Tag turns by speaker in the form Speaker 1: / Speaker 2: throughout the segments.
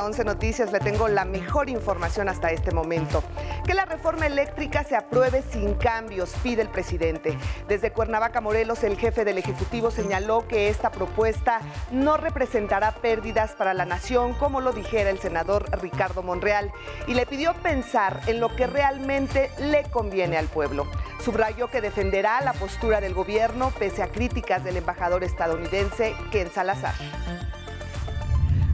Speaker 1: a 11 Noticias le tengo la mejor información hasta este momento. Que la reforma eléctrica se apruebe sin cambios, pide el presidente. Desde Cuernavaca, Morelos, el jefe del Ejecutivo señaló que esta propuesta no representará pérdidas para la nación, como lo dijera el senador Ricardo Monreal, y le pidió pensar en lo que realmente le conviene al pueblo. Subrayó que defenderá la postura del gobierno pese a críticas del embajador estadounidense Ken Salazar.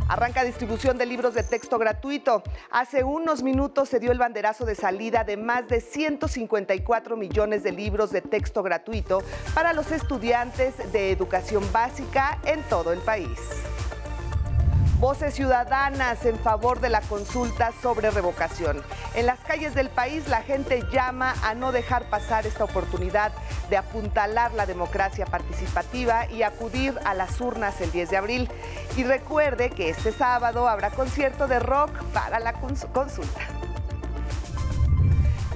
Speaker 1: Arranca distribución de libros de texto gratuito. Hace unos minutos se dio el banderazo de salida de más de 154 millones de libros de texto gratuito para los estudiantes de educación básica en todo el país. Voces ciudadanas en favor de la consulta sobre revocación. En las calles del país la gente llama a no dejar pasar esta oportunidad de apuntalar la democracia participativa y acudir a las urnas el 10 de abril. Y recuerde que este sábado habrá concierto de rock para la consulta.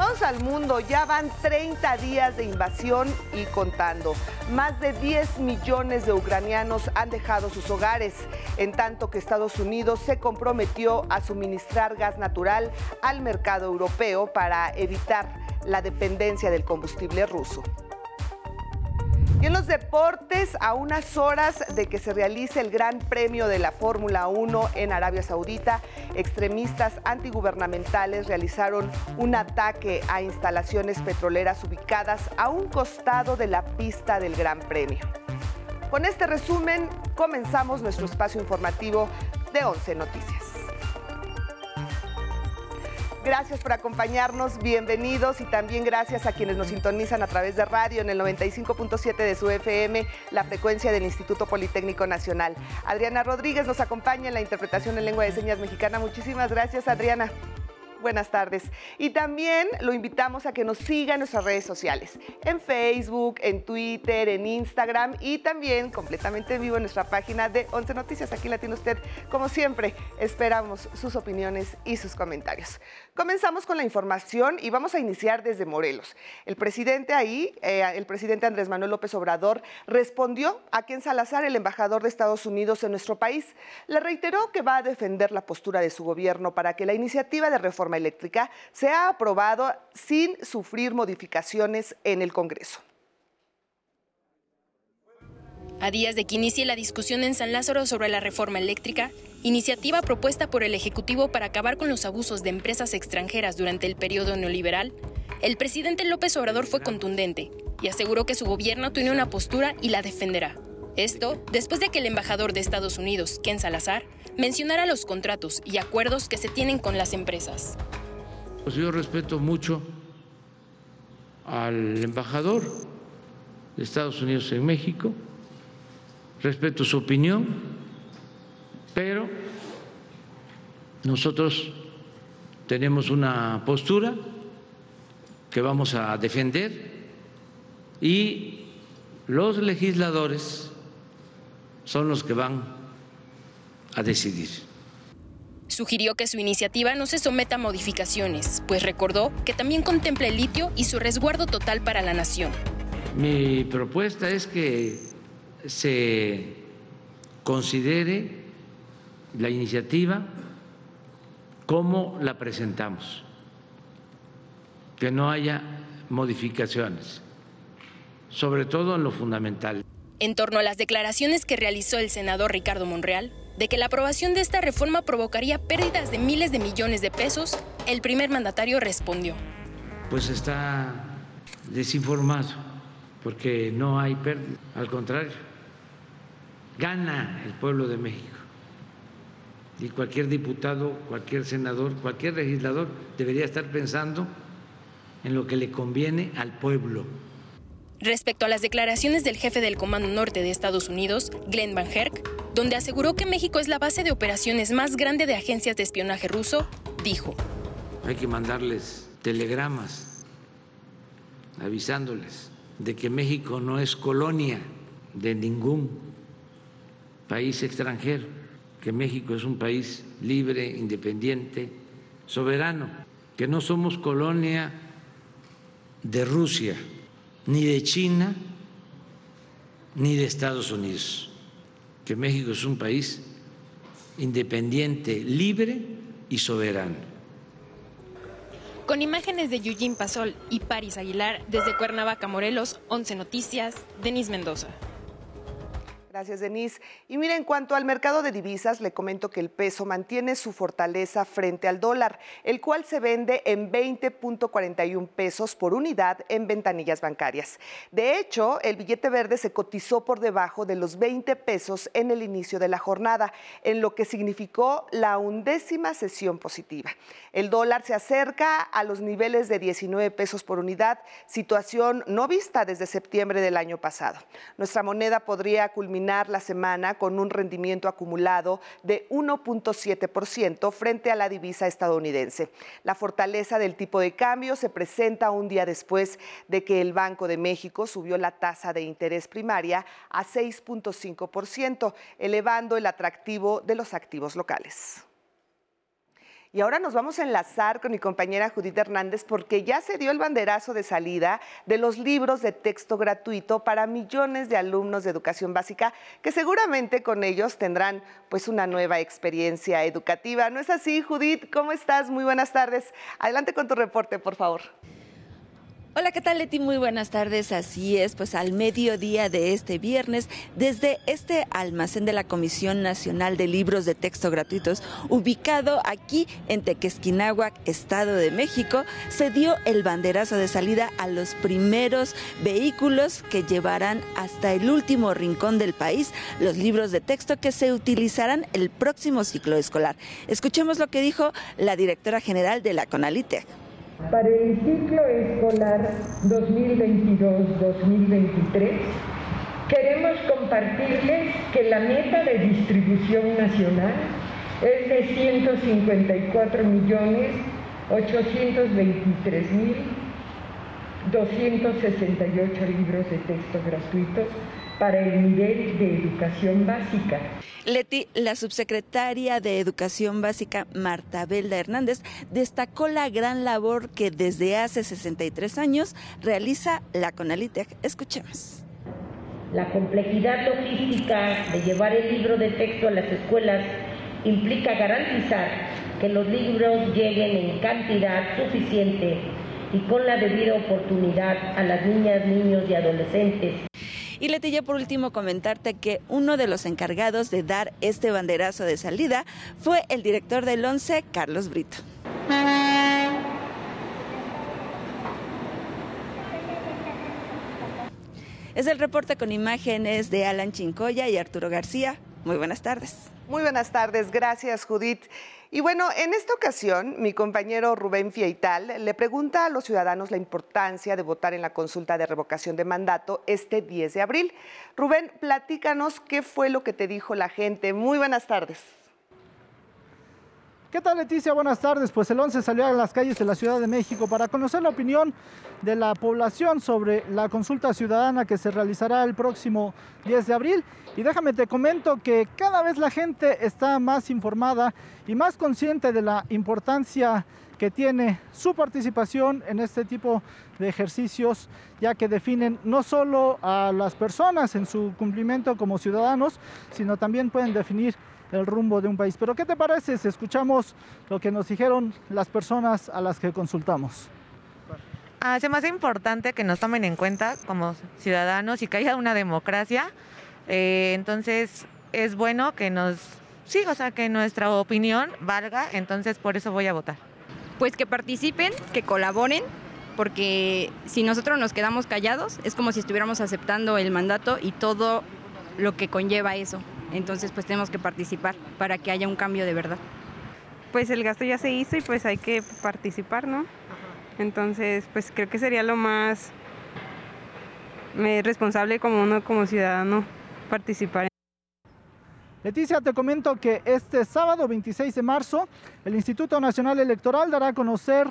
Speaker 1: Vamos al mundo, ya van 30 días de invasión y contando. Más de 10 millones de ucranianos han dejado sus hogares, en tanto que Estados Unidos se comprometió a suministrar gas natural al mercado europeo para evitar la dependencia del combustible ruso. Y en los deportes, a unas horas de que se realice el Gran Premio de la Fórmula 1 en Arabia Saudita, extremistas antigubernamentales realizaron un ataque a instalaciones petroleras ubicadas a un costado de la pista del Gran Premio. Con este resumen, comenzamos nuestro espacio informativo de 11 Noticias. Gracias por acompañarnos, bienvenidos y también gracias a quienes nos sintonizan a través de radio en el 95.7 de su FM, la frecuencia del Instituto Politécnico Nacional. Adriana Rodríguez nos acompaña en la interpretación en lengua de señas mexicana. Muchísimas gracias, Adriana. Buenas tardes. Y también lo invitamos a que nos siga en nuestras redes sociales, en Facebook, en Twitter, en Instagram y también completamente vivo en nuestra página de 11 Noticias. Aquí la tiene usted, como siempre. Esperamos sus opiniones y sus comentarios. Comenzamos con la información y vamos a iniciar desde Morelos. El presidente ahí, eh, el presidente Andrés Manuel López Obrador, respondió a Ken Salazar, el embajador de Estados Unidos en nuestro país. Le reiteró que va a defender la postura de su gobierno para que la iniciativa de reforma eléctrica se ha aprobado sin sufrir modificaciones en el Congreso.
Speaker 2: A días de que inicie la discusión en San Lázaro sobre la reforma eléctrica, iniciativa propuesta por el Ejecutivo para acabar con los abusos de empresas extranjeras durante el periodo neoliberal, el presidente López Obrador fue contundente y aseguró que su gobierno tiene una postura y la defenderá. Esto después de que el embajador de Estados Unidos, Ken Salazar, mencionara los contratos y acuerdos que se tienen con las empresas.
Speaker 3: Pues yo respeto mucho al embajador de Estados Unidos en México, respeto su opinión, pero nosotros tenemos una postura que vamos a defender y los legisladores son los que van a decidir.
Speaker 2: Sugirió que su iniciativa no se someta a modificaciones, pues recordó que también contempla el litio y su resguardo total para la nación.
Speaker 3: Mi propuesta es que se considere la iniciativa como la presentamos, que no haya modificaciones, sobre todo en lo fundamental.
Speaker 2: En torno a las declaraciones que realizó el senador Ricardo Monreal, de que la aprobación de esta reforma provocaría pérdidas de miles de millones de pesos, el primer mandatario respondió.
Speaker 3: Pues está desinformado, porque no hay pérdida, al contrario, gana el pueblo de México. Y cualquier diputado, cualquier senador, cualquier legislador debería estar pensando en lo que le conviene al pueblo.
Speaker 2: Respecto a las declaraciones del jefe del Comando Norte de Estados Unidos, Glenn Van Herk, donde aseguró que México es la base de operaciones más grande de agencias de espionaje ruso, dijo.
Speaker 3: Hay que mandarles telegramas avisándoles de que México no es colonia de ningún país extranjero, que México es un país libre, independiente, soberano, que no somos colonia de Rusia, ni de China, ni de Estados Unidos que México es un país independiente, libre y soberano.
Speaker 2: Con imágenes de Eugene Pasol y Paris Aguilar desde Cuernavaca, Morelos, 11 Noticias, Denis Mendoza.
Speaker 1: Gracias, Denise. Y mira, en cuanto al mercado de divisas, le comento que el peso mantiene su fortaleza frente al dólar, el cual se vende en 20.41 pesos por unidad en ventanillas bancarias. De hecho, el billete verde se cotizó por debajo de los 20 pesos en el inicio de la jornada, en lo que significó la undécima sesión positiva. El dólar se acerca a los niveles de 19 pesos por unidad, situación no vista desde septiembre del año pasado. Nuestra moneda podría culminar la semana con un rendimiento acumulado de 1.7% frente a la divisa estadounidense. La fortaleza del tipo de cambio se presenta un día después de que el Banco de México subió la tasa de interés primaria a 6.5%, elevando el atractivo de los activos locales. Y ahora nos vamos a enlazar con mi compañera Judith Hernández porque ya se dio el banderazo de salida de los libros de texto gratuito para millones de alumnos de educación básica que seguramente con ellos tendrán pues una nueva experiencia educativa. ¿No es así, Judith? ¿Cómo estás? Muy buenas tardes. Adelante con tu reporte, por favor.
Speaker 4: Hola, ¿qué tal Leti? Muy buenas tardes. Así es, pues al mediodía de este viernes, desde este almacén de la Comisión Nacional de Libros de Texto Gratuitos, ubicado aquí en Tequesquinahuac, Estado de México, se dio el banderazo de salida a los primeros vehículos que llevarán hasta el último rincón del país los libros de texto que se utilizarán el próximo ciclo escolar. Escuchemos lo que dijo la directora general de la CONALITEC.
Speaker 5: Para el ciclo escolar 2022-2023, queremos compartirles que la meta de distribución nacional es de 154 millones 823 mil 268 libros de texto gratuitos para el nivel de educación básica.
Speaker 4: Leti, la subsecretaria de Educación Básica, Marta Belda Hernández, destacó la gran labor que desde hace 63 años realiza la CONALITEC. Escuchemos.
Speaker 6: La complejidad logística de llevar el libro de texto a las escuelas implica garantizar que los libros lleguen en cantidad suficiente y con la debida oportunidad a las niñas, niños y adolescentes
Speaker 4: y Letilla, por último, comentarte que uno de los encargados de dar este banderazo de salida fue el director del ONCE, Carlos Brito. Es el reporte con imágenes de Alan Chincoya y Arturo García. Muy buenas tardes.
Speaker 1: Muy buenas tardes, gracias Judith. Y bueno, en esta ocasión, mi compañero Rubén Fieital le pregunta a los ciudadanos la importancia de votar en la consulta de revocación de mandato este 10 de abril. Rubén, platícanos qué fue lo que te dijo la gente. Muy buenas tardes.
Speaker 7: ¿Qué tal Leticia? Buenas tardes. Pues el 11 salió a las calles de la Ciudad de México para conocer la opinión de la población sobre la consulta ciudadana que se realizará el próximo 10 de abril. Y déjame te comento que cada vez la gente está más informada y más consciente de la importancia que tiene su participación en este tipo de ejercicios, ya que definen no solo a las personas en su cumplimiento como ciudadanos, sino también pueden definir el rumbo de un país. Pero ¿qué te parece si escuchamos lo que nos dijeron las personas a las que consultamos?
Speaker 8: Ah, se me hace importante que nos tomen en cuenta como ciudadanos y que haya una democracia. Eh, entonces es bueno que nos, sí, o sea, que nuestra opinión valga, entonces por eso voy a votar.
Speaker 9: Pues que participen, que colaboren, porque si nosotros nos quedamos callados es como si estuviéramos aceptando el mandato y todo lo que conlleva eso. Entonces, pues tenemos que participar para que haya un cambio de verdad.
Speaker 10: Pues el gasto ya se hizo y pues hay que participar, ¿no? Entonces, pues creo que sería lo más eh, responsable como uno, como ciudadano, participar.
Speaker 7: Leticia, te comento que este sábado 26 de marzo el Instituto Nacional Electoral dará a conocer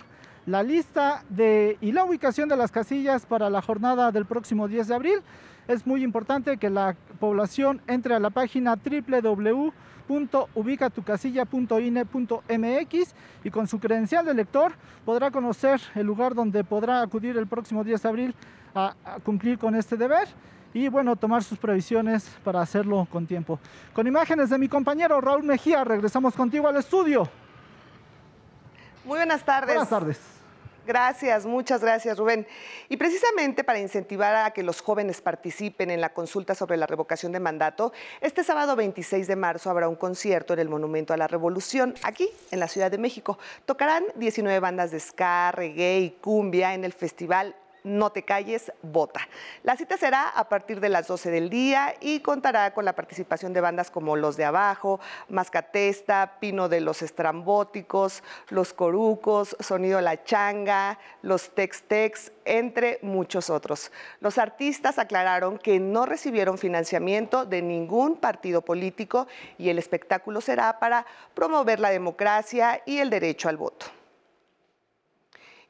Speaker 7: la lista de, y la ubicación de las casillas para la jornada del próximo 10 de abril es muy importante que la población entre a la página www.ubicatucasilla.ine.mx y con su credencial de elector podrá conocer el lugar donde podrá acudir el próximo 10 de abril a, cumplir con este deber. y bueno, tomar sus previsiones para hacerlo con tiempo. Con imágenes de mi compañero Raúl Mejía, regresamos contigo al estudio.
Speaker 1: Muy buenas tardes.
Speaker 7: Buenas tardes.
Speaker 1: Gracias, muchas gracias Rubén. Y precisamente para incentivar a que los jóvenes participen en la consulta sobre la revocación de mandato, este sábado 26 de marzo habrá un concierto en el Monumento a la Revolución, aquí en la Ciudad de México. Tocarán 19 bandas de ska, reggae y cumbia en el festival no te calles, vota. La cita será a partir de las 12 del día y contará con la participación de bandas como Los de Abajo, Mascatesta, Pino de los Estrambóticos, Los Corucos, Sonido La Changa, Los Tex Tex, entre muchos otros. Los artistas aclararon que no recibieron financiamiento de ningún partido político y el espectáculo será para promover la democracia y el derecho al voto.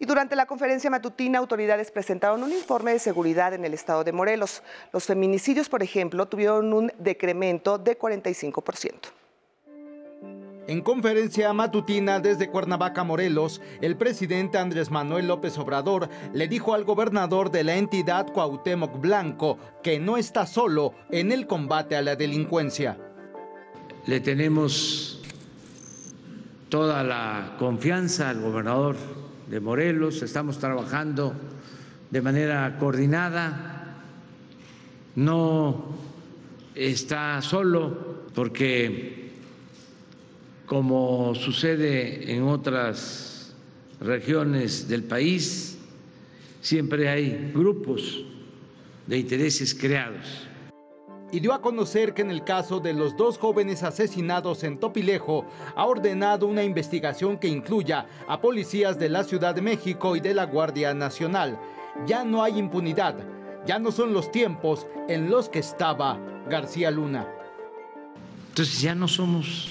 Speaker 1: Y durante la conferencia matutina, autoridades presentaron un informe de seguridad en el estado de Morelos. Los feminicidios, por ejemplo, tuvieron un decremento de 45%.
Speaker 11: En conferencia matutina desde Cuernavaca, Morelos, el presidente Andrés Manuel López Obrador le dijo al gobernador de la entidad Cuauhtémoc Blanco que no está solo en el combate a la delincuencia.
Speaker 3: Le tenemos toda la confianza al gobernador de Morelos, estamos trabajando de manera coordinada, no está solo porque como sucede en otras regiones del país, siempre hay grupos de intereses creados
Speaker 11: y dio a conocer que en el caso de los dos jóvenes asesinados en Topilejo ha ordenado una investigación que incluya a policías de la Ciudad de México y de la Guardia Nacional. Ya no hay impunidad, ya no son los tiempos en los que estaba García Luna.
Speaker 3: Entonces ya no somos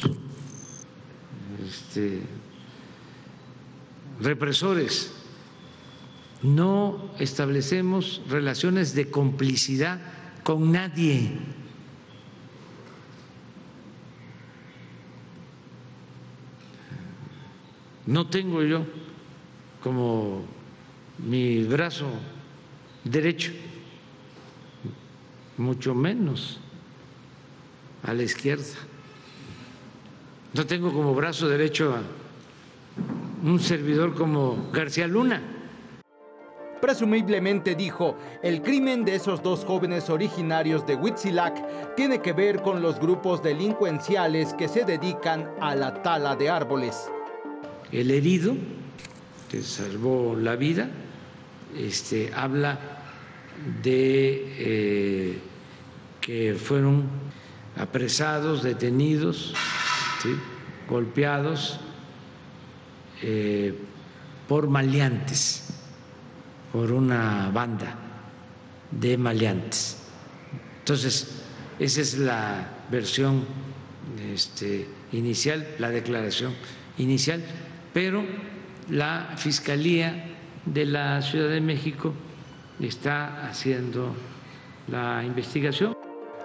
Speaker 3: este, represores, no establecemos relaciones de complicidad con nadie. No tengo yo como mi brazo derecho, mucho menos a la izquierda. No tengo como brazo derecho a un servidor como García Luna.
Speaker 11: Presumiblemente dijo, el crimen de esos dos jóvenes originarios de Huitzilac tiene que ver con los grupos delincuenciales que se dedican a la tala de árboles.
Speaker 3: El herido, que salvó la vida, este, habla de eh, que fueron apresados, detenidos, golpeados eh, por maleantes por una banda de maleantes. Entonces, esa es la versión este, inicial, la declaración inicial, pero la Fiscalía de la Ciudad de México está haciendo la investigación.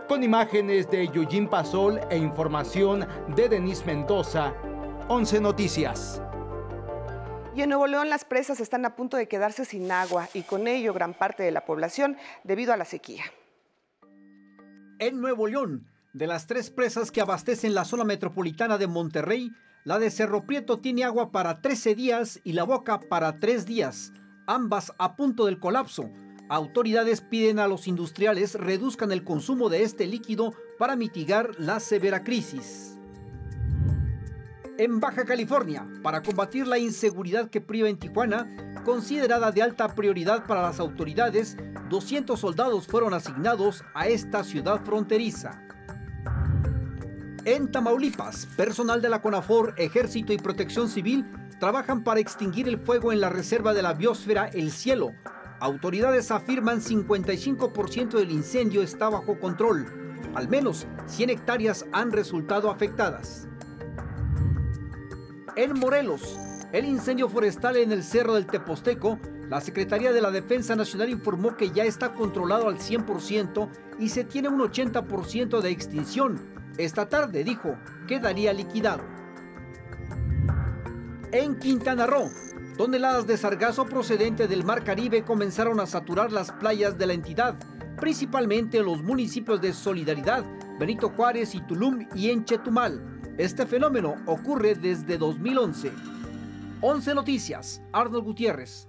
Speaker 11: Con imágenes de Yujin Pasol e información de Denis Mendoza, 11 Noticias.
Speaker 1: Y en Nuevo León las presas están a punto de quedarse sin agua y con ello gran parte de la población debido a la sequía.
Speaker 12: En Nuevo León, de las tres presas que abastecen la zona metropolitana de Monterrey, la de Cerro Prieto tiene agua para 13 días y la Boca para 3 días, ambas a punto del colapso. Autoridades piden a los industriales reduzcan el consumo de este líquido para mitigar la severa crisis en Baja California para combatir la inseguridad que priva en Tijuana, considerada de alta prioridad para las autoridades, 200 soldados fueron asignados a esta ciudad fronteriza. En Tamaulipas, personal de la CONAFOR, Ejército y Protección Civil trabajan para extinguir el fuego en la reserva de la biosfera El Cielo. Autoridades afirman 55% del incendio está bajo control. Al menos 100 hectáreas han resultado afectadas. En Morelos, el incendio forestal en el Cerro del Teposteco, la Secretaría de la Defensa Nacional informó que ya está controlado al 100% y se tiene un 80% de extinción. Esta tarde, dijo, quedaría liquidado. En Quintana Roo, toneladas de sargazo procedente del Mar Caribe comenzaron a saturar las playas de la entidad, principalmente en los municipios de Solidaridad, Benito Juárez y Tulum y en Chetumal. Este fenómeno ocurre desde 2011. 11 Noticias, Arnold Gutiérrez.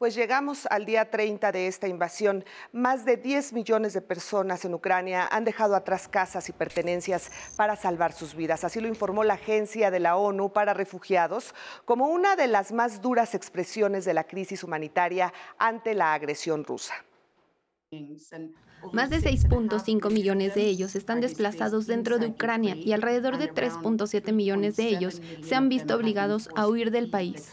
Speaker 1: Pues llegamos al día 30 de esta invasión. Más de 10 millones de personas en Ucrania han dejado atrás casas y pertenencias para salvar sus vidas. Así lo informó la Agencia de la ONU para Refugiados como una de las más duras expresiones de la crisis humanitaria ante la agresión rusa.
Speaker 13: Más de 6.5 millones de ellos están desplazados dentro de Ucrania y alrededor de 3.7 millones de ellos se han visto obligados a huir del país.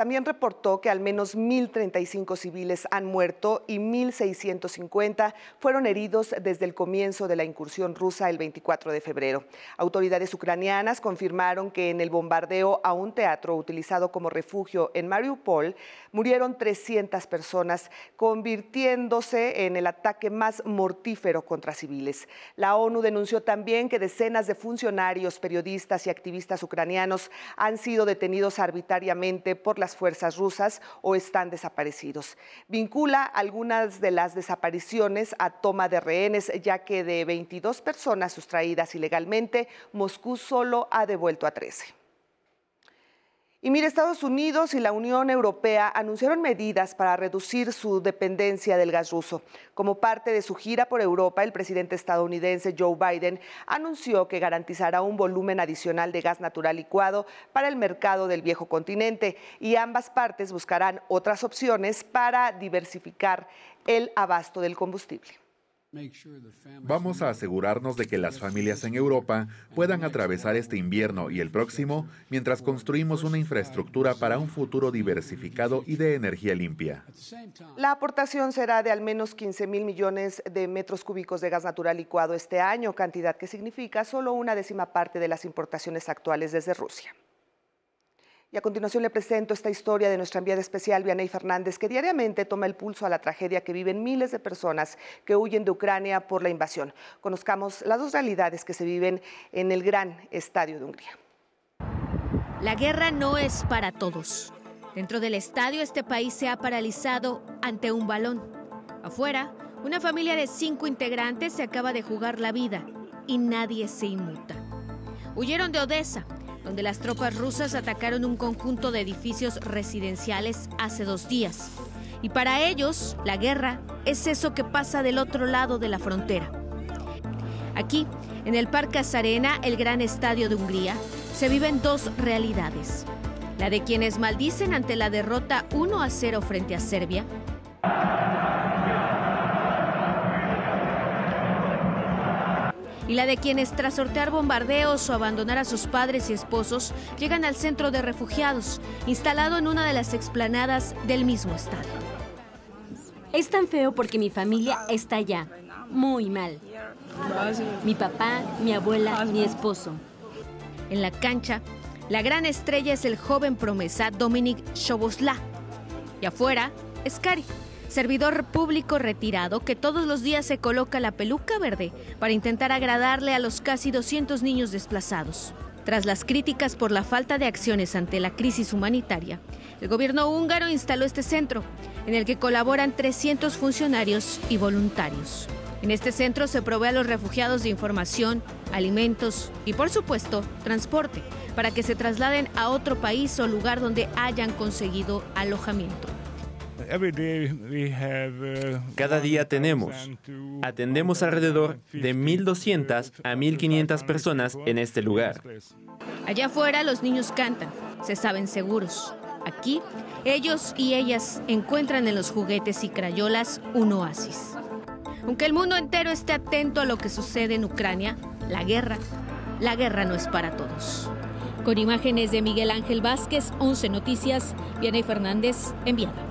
Speaker 1: También reportó que al menos 1.035 civiles han muerto y 1.650 fueron heridos desde el comienzo de la incursión rusa el 24 de febrero. Autoridades ucranianas confirmaron que en el bombardeo a un teatro utilizado como refugio en Mariupol murieron 300 personas, convirtiéndose en el ataque más mortífero contra civiles. La ONU denunció también que decenas de funcionarios, periodistas y activistas ucranianos han sido detenidos arbitrariamente por fuerzas rusas o están desaparecidos. Vincula algunas de las desapariciones a toma de rehenes, ya que de 22 personas sustraídas ilegalmente, Moscú solo ha devuelto a 13. Y mire, Estados Unidos y la Unión Europea anunciaron medidas para reducir su dependencia del gas ruso. Como parte de su gira por Europa, el presidente estadounidense Joe Biden anunció que garantizará un volumen adicional de gas natural licuado para el mercado del viejo continente y ambas partes buscarán otras opciones para diversificar el abasto del combustible.
Speaker 14: Vamos a asegurarnos de que las familias en Europa puedan atravesar este invierno y el próximo mientras construimos una infraestructura para un futuro diversificado y de energía limpia.
Speaker 1: La aportación será de al menos 15 mil millones de metros cúbicos de gas natural licuado este año, cantidad que significa solo una décima parte de las importaciones actuales desde Rusia. Y a continuación le presento esta historia de nuestra enviada especial, Vianey Fernández, que diariamente toma el pulso a la tragedia que viven miles de personas que huyen de Ucrania por la invasión. Conozcamos las dos realidades que se viven en el gran estadio de Hungría.
Speaker 15: La guerra no es para todos. Dentro del estadio este país se ha paralizado ante un balón. Afuera, una familia de cinco integrantes se acaba de jugar la vida y nadie se inmuta. Huyeron de Odessa, donde las tropas rusas atacaron un conjunto de edificios residenciales hace dos días. Y para ellos, la guerra es eso que pasa del otro lado de la frontera. Aquí, en el Parque Azarena, el gran estadio de Hungría, se viven dos realidades. La de quienes maldicen ante la derrota 1 a 0 frente a Serbia y la de quienes tras sortear bombardeos o abandonar a sus padres y esposos llegan al centro de refugiados, instalado en una de las explanadas del mismo estadio.
Speaker 16: Es tan feo porque mi familia está allá, muy mal. Mi papá, mi abuela, mi esposo.
Speaker 15: En la cancha, la gran estrella es el joven promesa Dominic Shobosla. Y afuera, es Kari, servidor público retirado que todos los días se coloca la peluca verde para intentar agradarle a los casi 200 niños desplazados. Tras las críticas por la falta de acciones ante la crisis humanitaria, el gobierno húngaro instaló este centro, en el que colaboran 300 funcionarios y voluntarios. En este centro se provee a los refugiados de información, alimentos y, por supuesto, transporte, para que se trasladen a otro país o lugar donde hayan conseguido alojamiento.
Speaker 17: Uh, Cada día tenemos, atendemos alrededor de 1.200 a 1.500 personas en este lugar.
Speaker 15: Allá afuera los niños cantan, se saben seguros. Aquí, ellos y ellas encuentran en los juguetes y crayolas un oasis. Aunque el mundo entero esté atento a lo que sucede en Ucrania, la guerra, la guerra no es para todos. Con imágenes de Miguel Ángel Vázquez, 11 Noticias, Vianey Fernández, enviada.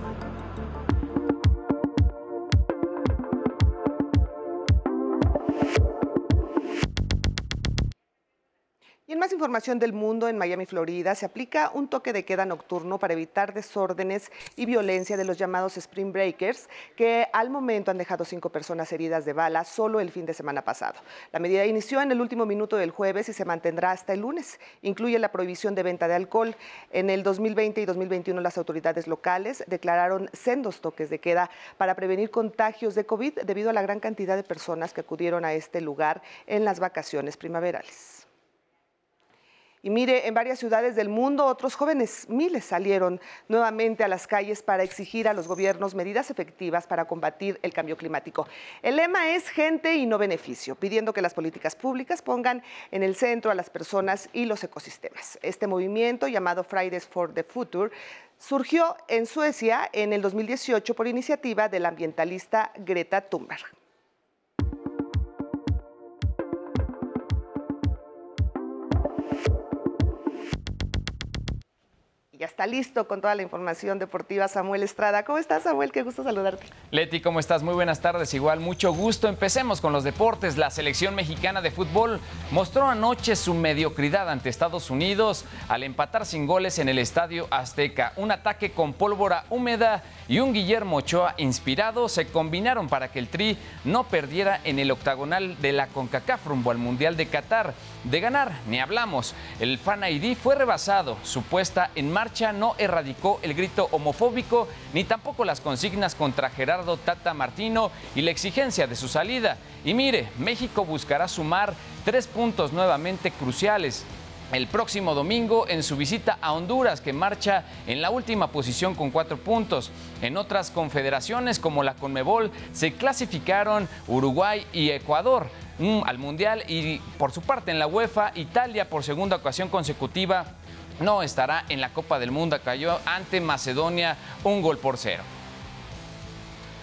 Speaker 1: Información del mundo, en Miami, Florida, se aplica un toque de queda nocturno para evitar desórdenes y violencia de los llamados Spring Breakers, que al momento han dejado cinco personas heridas de bala solo el fin de semana pasado. La medida inició en el último minuto del jueves y se mantendrá hasta el lunes. Incluye la prohibición de venta de alcohol. En el 2020 y 2021 las autoridades locales declararon sendos toques de queda para prevenir contagios de COVID debido a la gran cantidad de personas que acudieron a este lugar en las vacaciones primaverales. Y mire, en varias ciudades del mundo otros jóvenes, miles, salieron nuevamente a las calles para exigir a los gobiernos medidas efectivas para combatir el cambio climático. El lema es gente y no beneficio, pidiendo que las políticas públicas pongan en el centro a las personas y los ecosistemas. Este movimiento, llamado Fridays for the Future, surgió en Suecia en el 2018 por iniciativa del ambientalista Greta Thunberg. Ya está listo con toda la información deportiva Samuel Estrada. ¿Cómo estás, Samuel? Qué gusto saludarte.
Speaker 18: Leti, ¿cómo estás? Muy buenas tardes. Igual, mucho gusto. Empecemos con los deportes. La selección mexicana de fútbol mostró anoche su mediocridad ante Estados Unidos al empatar sin goles en el Estadio Azteca. Un ataque con pólvora húmeda y un Guillermo Ochoa inspirado se combinaron para que el Tri no perdiera en el octagonal de la CONCACAF rumbo al Mundial de Qatar. De ganar, ni hablamos. El Fan ID fue rebasado. Su puesta en marcha no erradicó el grito homofóbico ni tampoco las consignas contra Gerardo Tata Martino y la exigencia de su salida. Y mire, México buscará sumar tres puntos nuevamente cruciales el próximo domingo en su visita a Honduras, que marcha en la última posición con cuatro puntos. En otras confederaciones como la Conmebol se clasificaron Uruguay y Ecuador mm, al Mundial y por su parte en la UEFA, Italia por segunda ocasión consecutiva no estará en la Copa del Mundo, cayó ante Macedonia un gol por cero.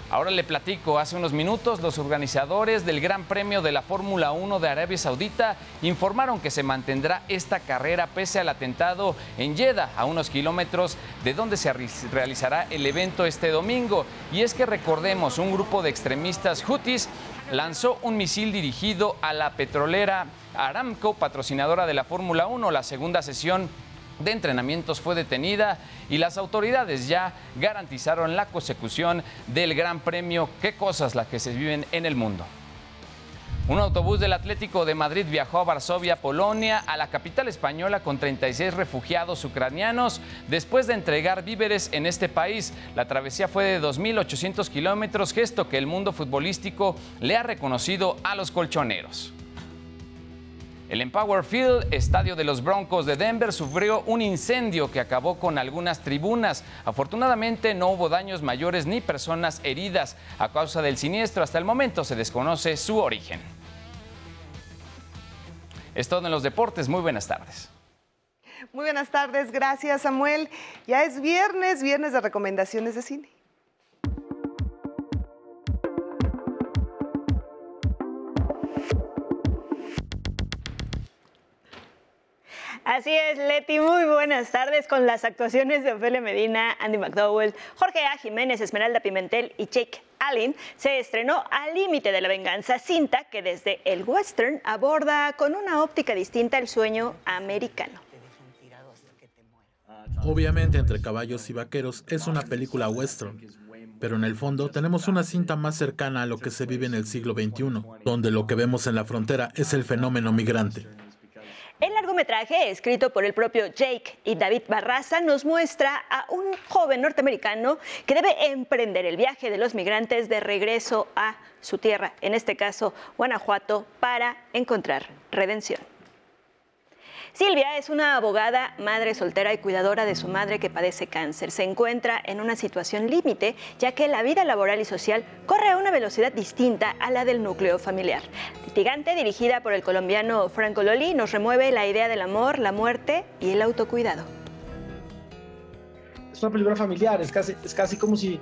Speaker 18: Ahora le platico, hace unos minutos los organizadores del Gran Premio de la Fórmula 1 de Arabia Saudita informaron que se mantendrá esta carrera pese al atentado en Jeddah, a unos kilómetros de donde se realizará el evento este domingo. Y es que recordemos, un grupo de extremistas hutis lanzó un misil dirigido a la petrolera Aramco, patrocinadora de la Fórmula 1. La segunda sesión de entrenamientos fue detenida y las autoridades ya garantizaron la consecución del Gran Premio. Qué cosas las que se viven en el mundo. Un autobús del Atlético de Madrid viajó a Varsovia, Polonia, a la capital española con 36 refugiados ucranianos después de entregar víveres en este país. La travesía fue de 2.800 kilómetros, gesto que el mundo futbolístico le ha reconocido a los colchoneros. El Empower Field, estadio de los Broncos de Denver, sufrió un incendio que acabó con algunas tribunas. Afortunadamente no hubo daños mayores ni personas heridas a causa del siniestro. Hasta el momento se desconoce su origen. Es todo en los deportes. Muy buenas tardes.
Speaker 1: Muy buenas tardes. Gracias, Samuel. Ya es viernes, viernes de recomendaciones de cine.
Speaker 19: Así es, Leti, muy buenas tardes con las actuaciones de Ofelia Medina, Andy McDowell, Jorge A. Jiménez, Esmeralda Pimentel y Jake Allen. Se estrenó Al Límite de la Venganza, cinta que desde el western aborda con una óptica distinta el sueño americano.
Speaker 20: Obviamente, Entre Caballos y Vaqueros es una película western, pero en el fondo tenemos una cinta más cercana a lo que se vive en el siglo XXI, donde lo que vemos en la frontera es el fenómeno migrante.
Speaker 19: El largometraje, escrito por el propio Jake y David Barraza, nos muestra a un joven norteamericano que debe emprender el viaje de los migrantes de regreso a su tierra, en este caso Guanajuato, para encontrar redención. Silvia es una abogada, madre soltera y cuidadora de su madre que padece cáncer. Se encuentra en una situación límite, ya que la vida laboral y social corre a una velocidad distinta a la del núcleo familiar. Litigante, dirigida por el colombiano Franco Loli, nos remueve la idea del amor, la muerte y el autocuidado.
Speaker 21: Es una película familiar, es casi, es casi como si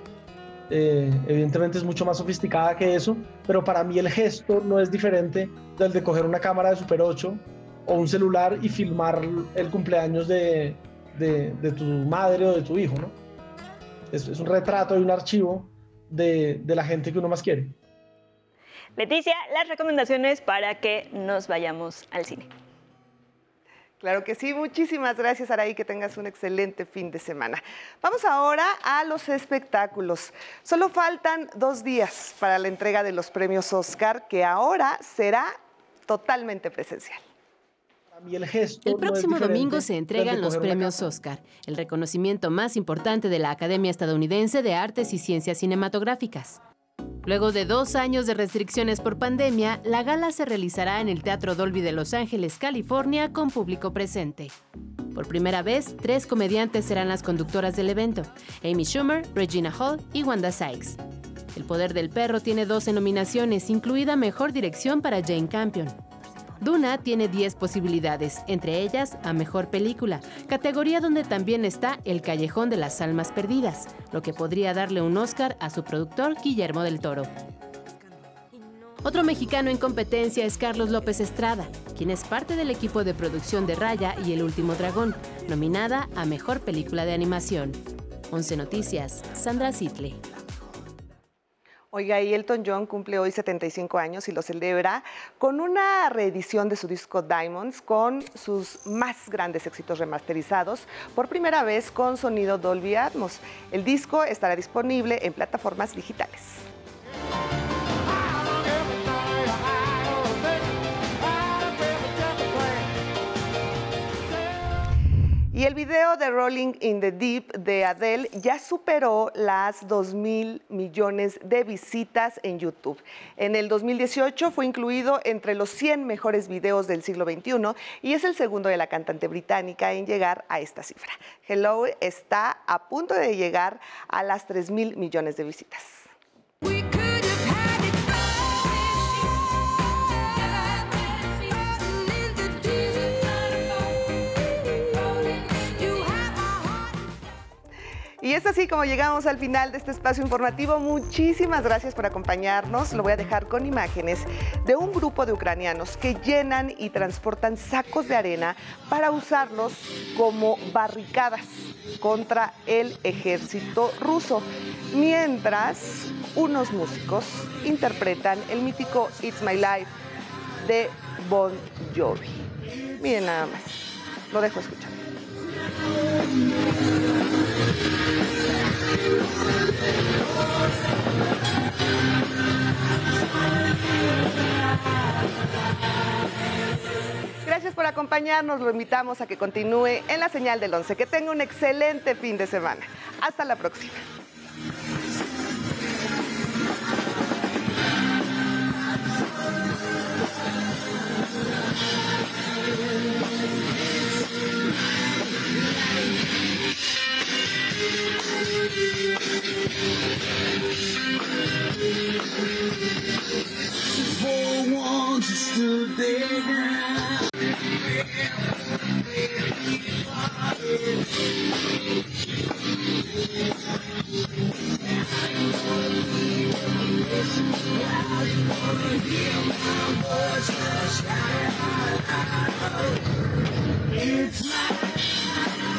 Speaker 21: eh, evidentemente es mucho más sofisticada que eso, pero para mí el gesto no es diferente del de coger una cámara de Super 8 o un celular y filmar el cumpleaños de, de, tu madre o de tu hijo, ¿no? Es, es un retrato y un archivo de, de la gente que uno más quiere.
Speaker 19: Leticia, las recomendaciones para que nos vayamos al cine.
Speaker 1: Claro que sí, muchísimas gracias Araí, que tengas un excelente fin de semana. Vamos ahora a los espectáculos. Solo faltan dos días para la entrega de los premios Oscar, que ahora será totalmente presencial.
Speaker 21: El, gesto
Speaker 16: próximo domingo se entregan los premios Oscar, el reconocimiento más importante de la Academia Estadounidense de Artes y Ciencias Cinematográficas. Luego de dos años de restricciones por pandemia, la gala se realizará en el Teatro Dolby de Los Ángeles, California, con público presente. Por primera vez, tres comediantes serán las conductoras del evento, Amy Schumer, Regina Hall y Wanda Sykes. El Poder del Perro tiene 12 nominaciones, incluida Mejor Dirección para Jane Campion. Duna tiene 10 posibilidades, entre ellas a Mejor Película, categoría donde también está El Callejón de las Almas Perdidas, lo que podría darle un Oscar a su productor Guillermo del Toro. Otro mexicano en competencia es Carlos López Estrada, quien es parte del equipo de producción de Raya y El Último Dragón, nominada a Mejor Película de Animación. 11 Noticias, Sandra Sitle.
Speaker 1: Oiga, y Elton John cumple hoy 75 años y lo celebra con una reedición de su disco Diamonds con sus más grandes éxitos remasterizados, por primera vez con sonido Dolby Atmos. El disco estará disponible en plataformas digitales. Y el video de Rolling in the Deep de Adele ya superó las 2 mil millones de visitas en YouTube. En el 2018 fue incluido entre los 100 mejores videos del siglo XXI y es el segundo de la cantante británica en llegar a esta cifra. Hello está a punto de llegar a las 3 mil millones de visitas. Y es así como llegamos al final de este espacio informativo. Muchísimas gracias por acompañarnos. Lo voy a dejar con imágenes de un grupo de ucranianos que llenan y transportan sacos de arena para usarlos como barricadas contra el ejército ruso. Mientras unos músicos interpretan el mítico It's My Life de Bon Jovi. Miren nada más. Lo dejo escuchar. Gracias por acompañarnos. Lo invitamos a que continúe en la señal del 11. Que tenga un excelente fin de semana. Hasta la próxima.
Speaker 22: For. It's my